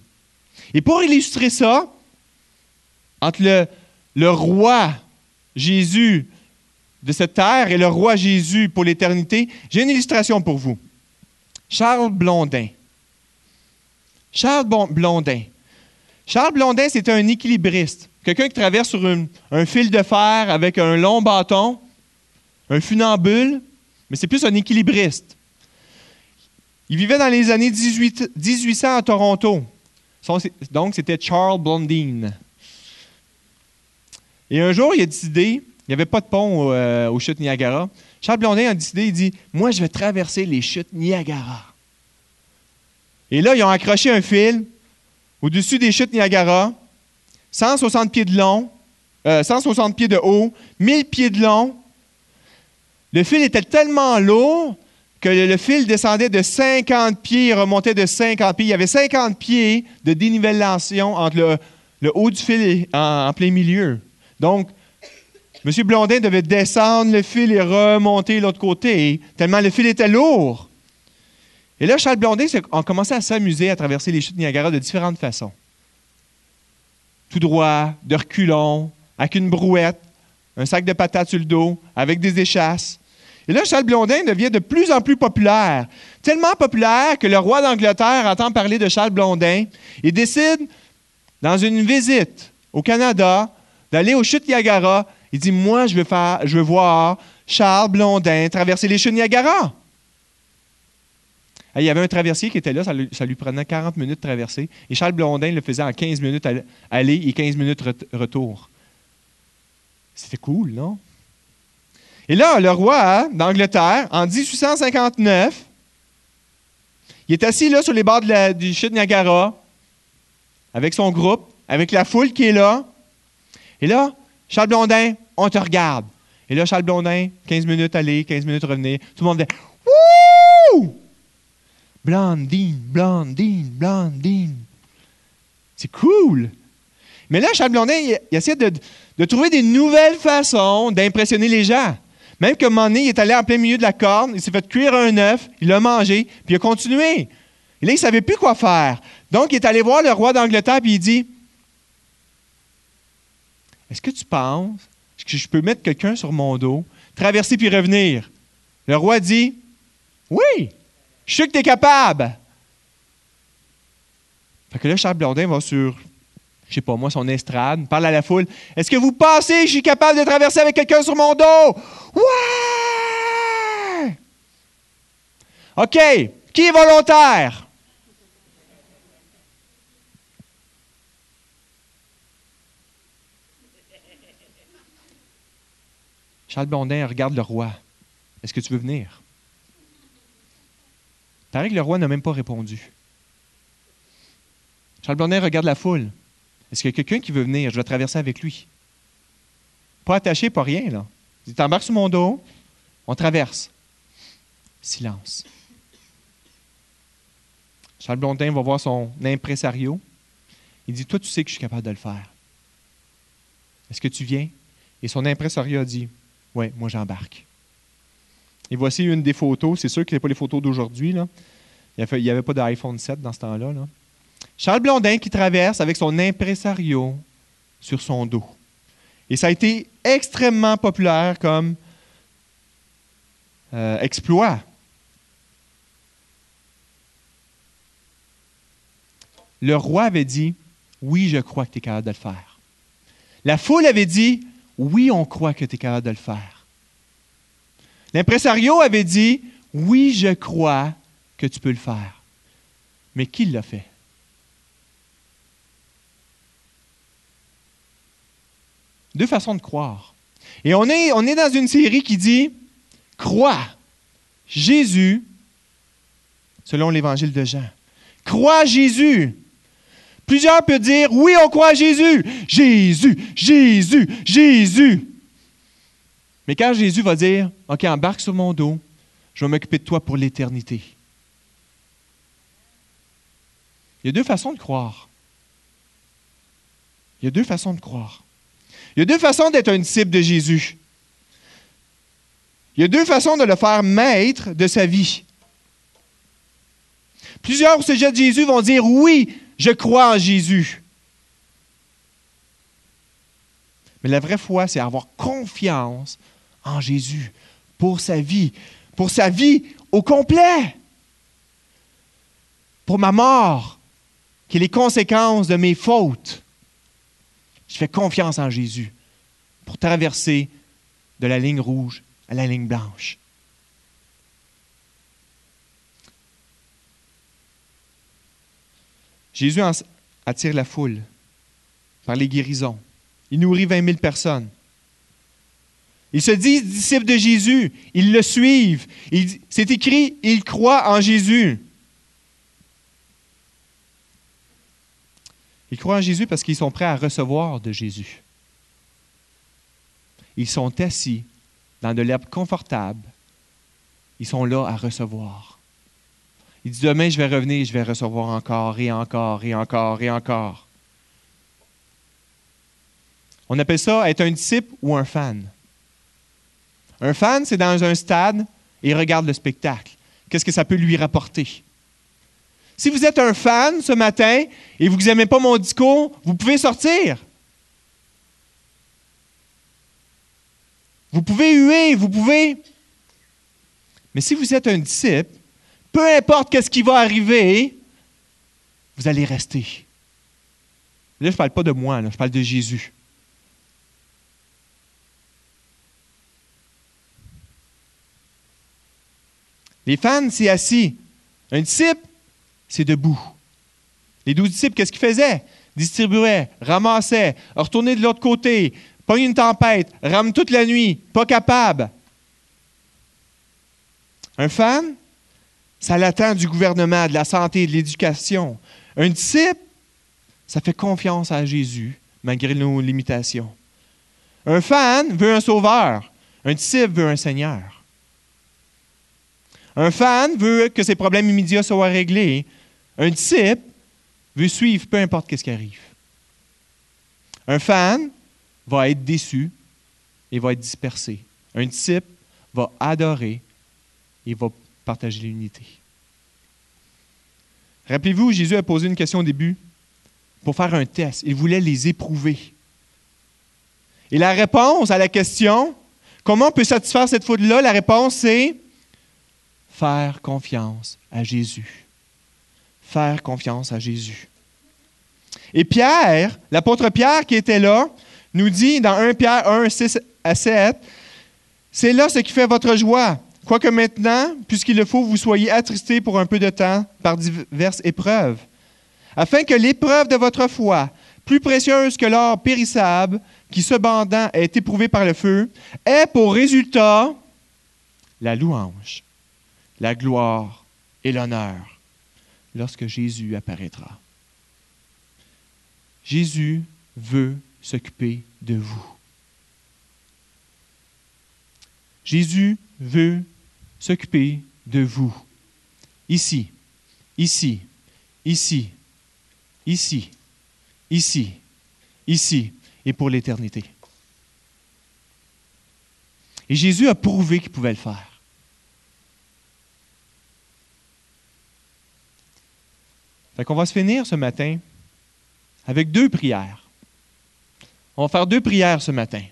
Et pour illustrer ça, entre le, le roi Jésus de cette terre et le roi Jésus pour l'éternité, j'ai une illustration pour vous. Charles Blondin. Charles Blondin. Charles Blondin, c'était un équilibriste. Quelqu'un qui traverse sur un fil de fer avec un long bâton, un funambule, mais c'est plus un équilibriste. Il vivait dans les années 18, 1800 à Toronto. Donc, c'était Charles Blondine. Et un jour, il a décidé, il n'y avait pas de pont euh, aux chutes Niagara. Charles Blondin a décidé, il dit Moi, je vais traverser les chutes Niagara. Et là, ils ont accroché un fil au-dessus des chutes Niagara, 160 pieds de long, 160 euh, pieds de haut, 1000 pieds de long. Le fil était tellement lourd que le fil descendait de 50 pieds et remontait de 50 pieds. Il y avait 50 pieds de dénivellation entre le, haut du fil et en, plein milieu. Donc, M. Blondin devait descendre le fil et remonter l'autre côté, tellement le fil était lourd. Et là, Charles Blondin a commencé à s'amuser à traverser les chutes Niagara de différentes façons. Tout droit, de reculons, avec une brouette, un sac de patates sur le dos, avec des échasses. Et là, Charles Blondin devient de plus en plus populaire. Tellement populaire que le roi d'Angleterre entend parler de Charles Blondin et décide, dans une visite au Canada, d'aller aux chutes Niagara. Il dit Moi, je veux, faire, je veux voir Charles Blondin traverser les chutes Niagara. Il y avait un traversier qui était là, ça lui, prenait 40 minutes de traverser. Et Charles Blondin le faisait en 15 minutes aller et 15 minutes retour. C'était cool, non? Et là, le roi d'Angleterre, en 1859, il est assis là sur les bords du chute Niagara, avec son groupe, avec la foule qui est là. Et là, Charles Blondin, on te regarde. Et là, Charles Blondin, 15 minutes aller, 15 minutes revenir. Tout le monde dit Wouh! Blondine, Blondine, Blondine. C'est cool. Mais là, Charles Blondin, il, essaie de, de trouver des nouvelles façons d'impressionner les gens. Même qu'à un il est allé en plein milieu de la corne, il s'est fait cuire un œuf, il l'a mangé, puis il a continué. Et là, il ne savait plus quoi faire. Donc, il est allé voir le roi d'Angleterre, puis il dit Est-ce que tu penses que je peux mettre quelqu'un sur mon dos, traverser puis revenir? Le roi dit Oui, je sais que tu capable. Fait que là, Charles Blondin va sur je sais pas moi, son estrade, parle à la foule. Est-ce que vous pensez que je suis capable de traverser avec quelqu'un sur mon dos? Ouais! OK. Qui est volontaire? Charles Blondin regarde le roi. Est-ce que tu veux venir? Paraît que le roi n'a même pas répondu. Charles Blondin regarde la foule. Est-ce qu'il y a quelqu'un qui veut venir? Je vais traverser avec lui. Pas attaché, pas rien, là. Il t'embarque sur mon dos, on traverse. Silence. Charles Blondin va voir son impresario. Il dit Toi, tu sais que je suis capable de le faire. Est-ce que tu viens? Et son impresario dit Oui, moi j'embarque. Et voici une des photos. C'est sûr que ce n'est pas les photos d'aujourd'hui. Il n'y avait pas d'iPhone 7 dans ce temps-là. Là. Charles Blondin qui traverse avec son impresario sur son dos. Et ça a été extrêmement populaire comme euh, exploit. Le roi avait dit, oui, je crois que tu es capable de le faire. La foule avait dit, oui, on croit que tu es capable de le faire. L'impresario avait dit, oui, je crois que tu peux le faire. Mais qui l'a fait? Deux façons de croire. Et on est, dans une série qui dit Crois Jésus selon l'évangile de Jean. Crois Jésus. Plusieurs peuvent dire Oui, on croit Jésus. Jésus, Jésus, Jésus. Mais quand Jésus va dire OK, embarque sur mon dos, je vais m'occuper de toi pour l'éternité. Il y a deux façons de croire. Il y a deux façons de croire. Il y a deux façons d'être un disciple de Jésus. Il y a deux façons de le faire maître de sa vie. Plusieurs au sujet de Jésus vont dire Oui, je crois en Jésus. Mais la vraie foi, c'est avoir confiance en Jésus pour sa vie, pour sa vie au complet, pour ma mort, qui est les conséquences de mes fautes. Je fais confiance en Jésus pour traverser de la ligne rouge à la ligne blanche. Jésus attire la foule par les guérisons. Il nourrit 20 000 personnes. Ils se disent disciples de Jésus. Ils le suivent. C'est écrit, ils croient en Jésus. Ils croient en Jésus parce qu'ils sont prêts à recevoir de Jésus. Ils sont assis dans de l'herbe confortable. Ils sont là à recevoir. Ils disent demain, je vais revenir, je vais recevoir encore et encore et encore et encore. On appelle ça être un disciple ou un fan. Un fan, c'est dans un stade et il regarde le spectacle. Qu'est-ce que ça peut lui rapporter? Si vous êtes un fan ce matin et vous n'aimez pas mon discours, vous pouvez sortir. Vous pouvez huer, vous pouvez. Mais si vous êtes un disciple, peu importe qu'est-ce qui va arriver, vous allez rester. Là, je ne parle pas de moi, je parle de Jésus. Les fans, c'est assis. Un disciple, c'est debout. Les douze disciples, qu'est-ce qu'ils faisaient? Distribuaient, ramassaient, retournaient de l'autre côté, pas une tempête, rame toute la nuit, pas capable. Un fan, ça l'attend du gouvernement, de la santé, de l'éducation. Un disciple, ça fait confiance à Jésus, malgré nos limitations. Un fan veut un sauveur. Un disciple veut un Seigneur. Un fan veut que ses problèmes immédiats soient réglés. Un disciple veut suivre peu importe ce qui arrive. Un fan va être déçu et va être dispersé. Un disciple va adorer et va partager l'unité. Rappelez-vous, Jésus a posé une question au début pour faire un test. Il voulait les éprouver. Et la réponse à la question, comment on peut satisfaire cette foule-là, la réponse c'est faire confiance à Jésus. Faire confiance à Jésus. Et Pierre, l'apôtre Pierre qui était là, nous dit dans 1 Pierre 1, 6 à 7, c'est là ce qui fait votre joie. Quoique maintenant, puisqu'il le faut, vous soyez attristés pour un peu de temps par diverses épreuves, afin que l'épreuve de votre foi, plus précieuse que l'or périssable, qui cependant est éprouvé par le feu, ait pour résultat la louange la gloire et l'honneur lorsque Jésus apparaîtra. Jésus veut s'occuper de vous. Jésus veut s'occuper de vous. Ici, ici, ici, ici, ici, ici et pour l'éternité. Et Jésus a prouvé qu'il pouvait le faire. Fait qu'on va se finir ce matin avec deux prières. On va faire deux prières ce matin.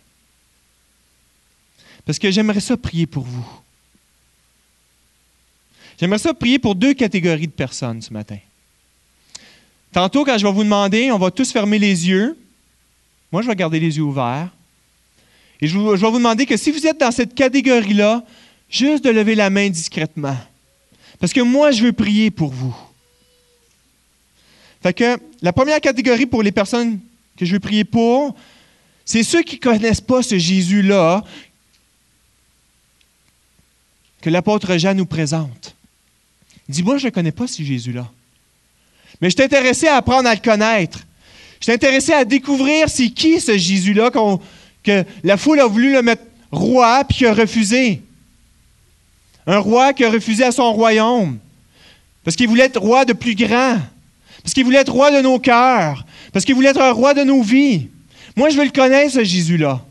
Parce que j'aimerais ça prier pour vous. J'aimerais ça prier pour deux catégories de personnes ce matin. Tantôt, quand je vais vous demander, on va tous fermer les yeux. Moi, je vais garder les yeux ouverts. Et je, vais vous demander que si vous êtes dans cette catégorie-là, juste de lever la main discrètement. Parce que moi, je veux prier pour vous. Fait que la première catégorie pour les personnes que je veux prier pour, c'est ceux qui ne connaissent pas ce Jésus-là que l'apôtre Jean nous présente. Il dit, moi, je ne connais pas ce Jésus-là. Mais je suis intéressé à apprendre à le connaître. Je suis intéressé à découvrir c'est qui ce Jésus-là que la foule a voulu le mettre roi puis qui a refusé. Un roi qui a refusé à son royaume. Parce qu'il voulait être roi de plus grand. Parce qu'il voulait être roi de nos cœurs. Parce qu'il voulait être un roi de nos vies. Moi, je veux le connaître, ce Jésus-là.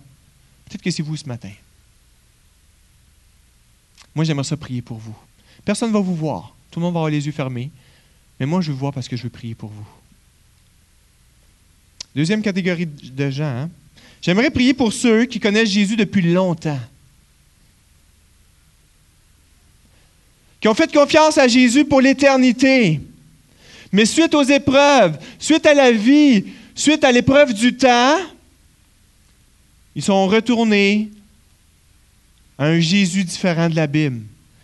Peut-être que c'est vous ce matin. Moi, j'aimerais ça prier pour vous. Personne ne va vous voir. Tout le monde va avoir les yeux fermés. Mais moi, je veux voir parce que je veux prier pour vous. Deuxième catégorie de gens. Hein. J'aimerais prier pour ceux qui connaissent Jésus depuis longtemps. Qui ont fait confiance à Jésus pour l'éternité. Mais suite aux épreuves, suite à la vie, suite à l'épreuve du temps, ils sont retournés à un Jésus différent de la Bible.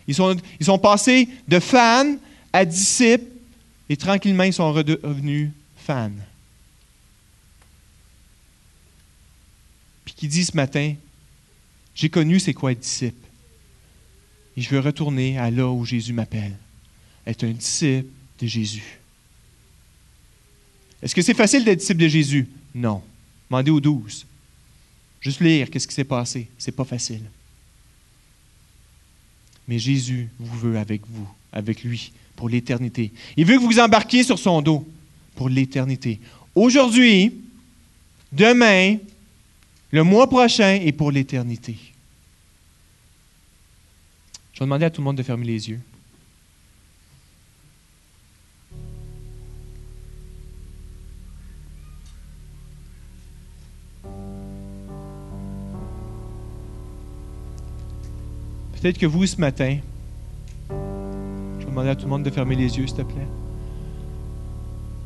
Ils sont, ils sont passés de fans à disciples Et tranquillement, ils sont redevenus fans. Puis qui dit ce matin, j'ai connu c'est quoi être disciple. Et je veux retourner à là où Jésus m'appelle. Être un disciple de Jésus. Est-ce que c'est facile d'être disciple de Jésus? Non. Demandez aux douze. Juste lire qu'est-ce qui s'est passé. C'est pas facile. Mais Jésus vous veut avec vous, avec lui, pour l'éternité. Il veut que vous embarquiez sur son dos pour l'éternité. Aujourd'hui, demain, le mois prochain et pour l'éternité. Je vais demander à tout le monde de fermer les yeux. Peut-être que vous, ce matin, je vais demander à tout le monde de fermer les yeux, s'il te plaît.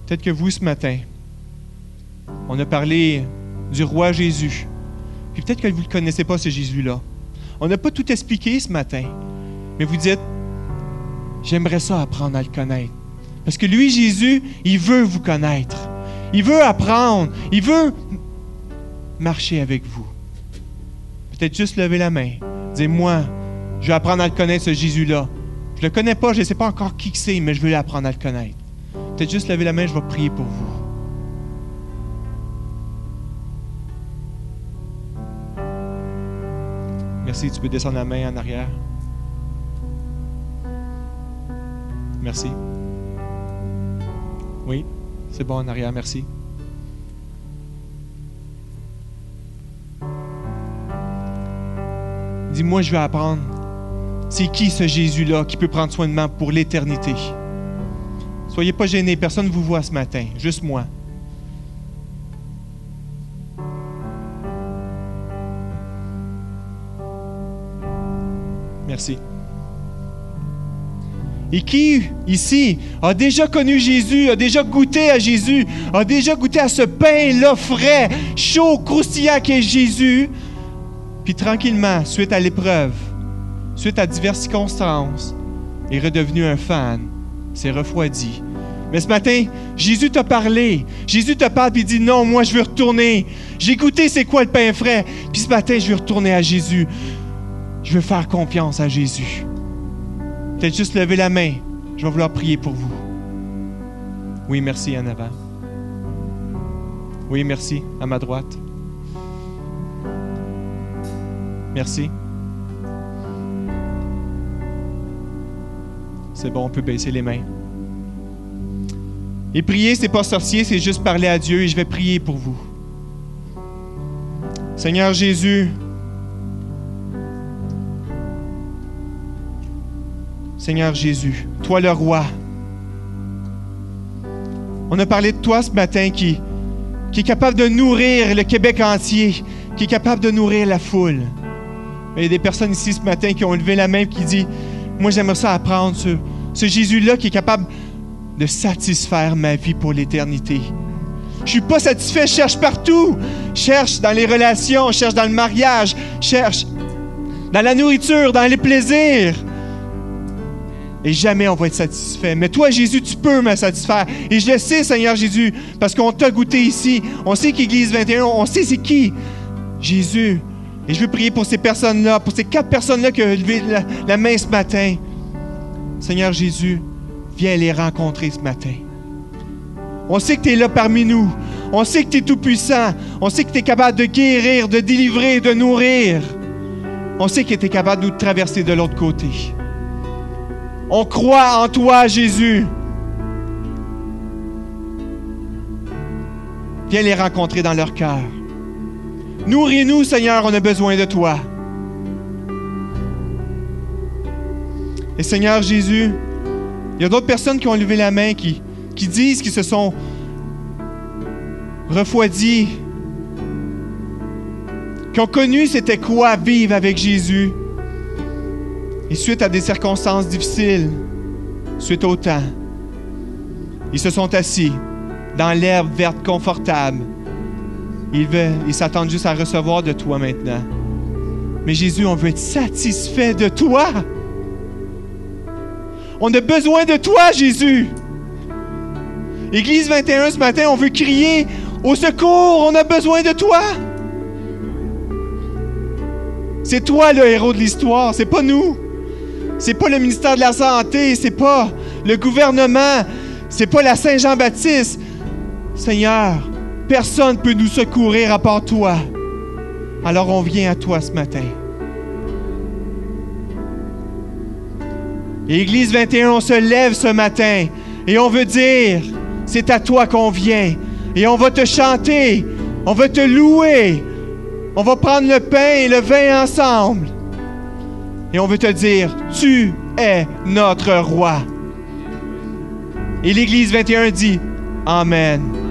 Peut-être que vous, ce matin, on a parlé du roi Jésus. Puis peut-être que vous ne le connaissez pas, ce Jésus-là. On n'a pas tout expliqué ce matin, mais vous dites, j'aimerais ça apprendre à le connaître. Parce que lui, Jésus, il veut vous connaître. Il veut apprendre. Il veut marcher avec vous. Peut-être juste lever la main. Dire, moi, je vais apprendre à le connaître, ce Jésus-là. Je ne le connais pas, je ne sais pas encore qui c'est, mais je veux apprendre à le connaître. Peut-être juste lever la main, je vais prier pour vous. Merci, tu peux descendre la main en arrière. Merci. Oui, c'est bon en arrière, merci. Dis-moi, je vais apprendre c'est qui ce Jésus-là qui peut prendre soin de moi pour l'éternité? Soyez pas gênés, personne ne vous voit ce matin, juste moi. Merci. Et qui, ici, a déjà connu Jésus, a déjà goûté à Jésus, a déjà goûté à ce pain-là frais, chaud, croustillant qu'est Jésus, puis tranquillement, suite à l'épreuve, suite à diverses circonstances, est redevenu un fan, s'est refroidi. Mais ce matin, Jésus t'a parlé. Jésus te parle et dit non, moi je veux retourner. J'ai goûté c'est quoi le pain frais. Puis ce matin, je veux retourner à Jésus. Je veux faire confiance à Jésus. Peut-être juste lever la main. Je vais vouloir prier pour vous. Oui, merci en avant. Oui, merci à ma droite. Merci. C'est bon, on peut baisser les mains. Et prier, c'est pas sorcier, c'est juste parler à Dieu et je vais prier pour vous. Seigneur Jésus, Seigneur Jésus, toi le roi. On a parlé de toi ce matin qui, est capable de nourrir le Québec entier, qui est capable de nourrir la foule. Il y a des personnes ici ce matin qui ont levé la main et qui disent Moi, j'aimerais ça apprendre sur, ce Jésus-là qui est capable de satisfaire ma vie pour l'éternité. Je suis pas satisfait, je cherche partout. Je cherche dans les relations, je cherche dans le mariage, je cherche dans la nourriture, dans les plaisirs. Et jamais on va être satisfait. Mais toi, Jésus, tu peux me satisfaire. Et je le sais, Seigneur Jésus, parce qu'on t'a goûté ici. On sait qu'Église 21, on sait c'est qui. Jésus. Et je veux prier pour ces personnes-là, pour ces quatre personnes-là qui ont levé la, la main ce matin. Seigneur Jésus, viens les rencontrer ce matin. On sait que tu es là parmi nous. On sait que tu es tout-puissant. On sait que tu es capable de guérir, de délivrer, de nourrir. On sait que tu es capable de nous traverser de l'autre côté. On croit en toi, Jésus. Viens les rencontrer dans leur cœur. Nourris-nous, Seigneur, on a besoin de toi. Et Seigneur Jésus, il y a d'autres personnes qui ont levé la main, qui, disent qu'ils se sont refroidis, qui ont connu c'était quoi vivre avec Jésus. Et suite à des circonstances difficiles, suite au temps, ils se sont assis dans l'herbe verte confortable. Ils, ils s'attendent juste à recevoir de toi maintenant. Mais Jésus, on veut être satisfait de toi. On a besoin de toi, Jésus. Église 21, ce matin, on veut crier au secours, on a besoin de toi. C'est toi le héros de l'histoire, c'est pas nous. C'est pas le ministère de la Santé, c'est pas le gouvernement, c'est pas la Saint-Jean-Baptiste. Seigneur, personne ne peut nous secourir à part toi. Alors on vient à toi ce matin. Église 21, on se lève ce matin et on veut dire, c'est à toi qu'on vient. Et on va te chanter, on va te louer, on va prendre le pain et le vin ensemble. Et on veut te dire, tu es notre roi. Et l'Église 21 dit, Amen.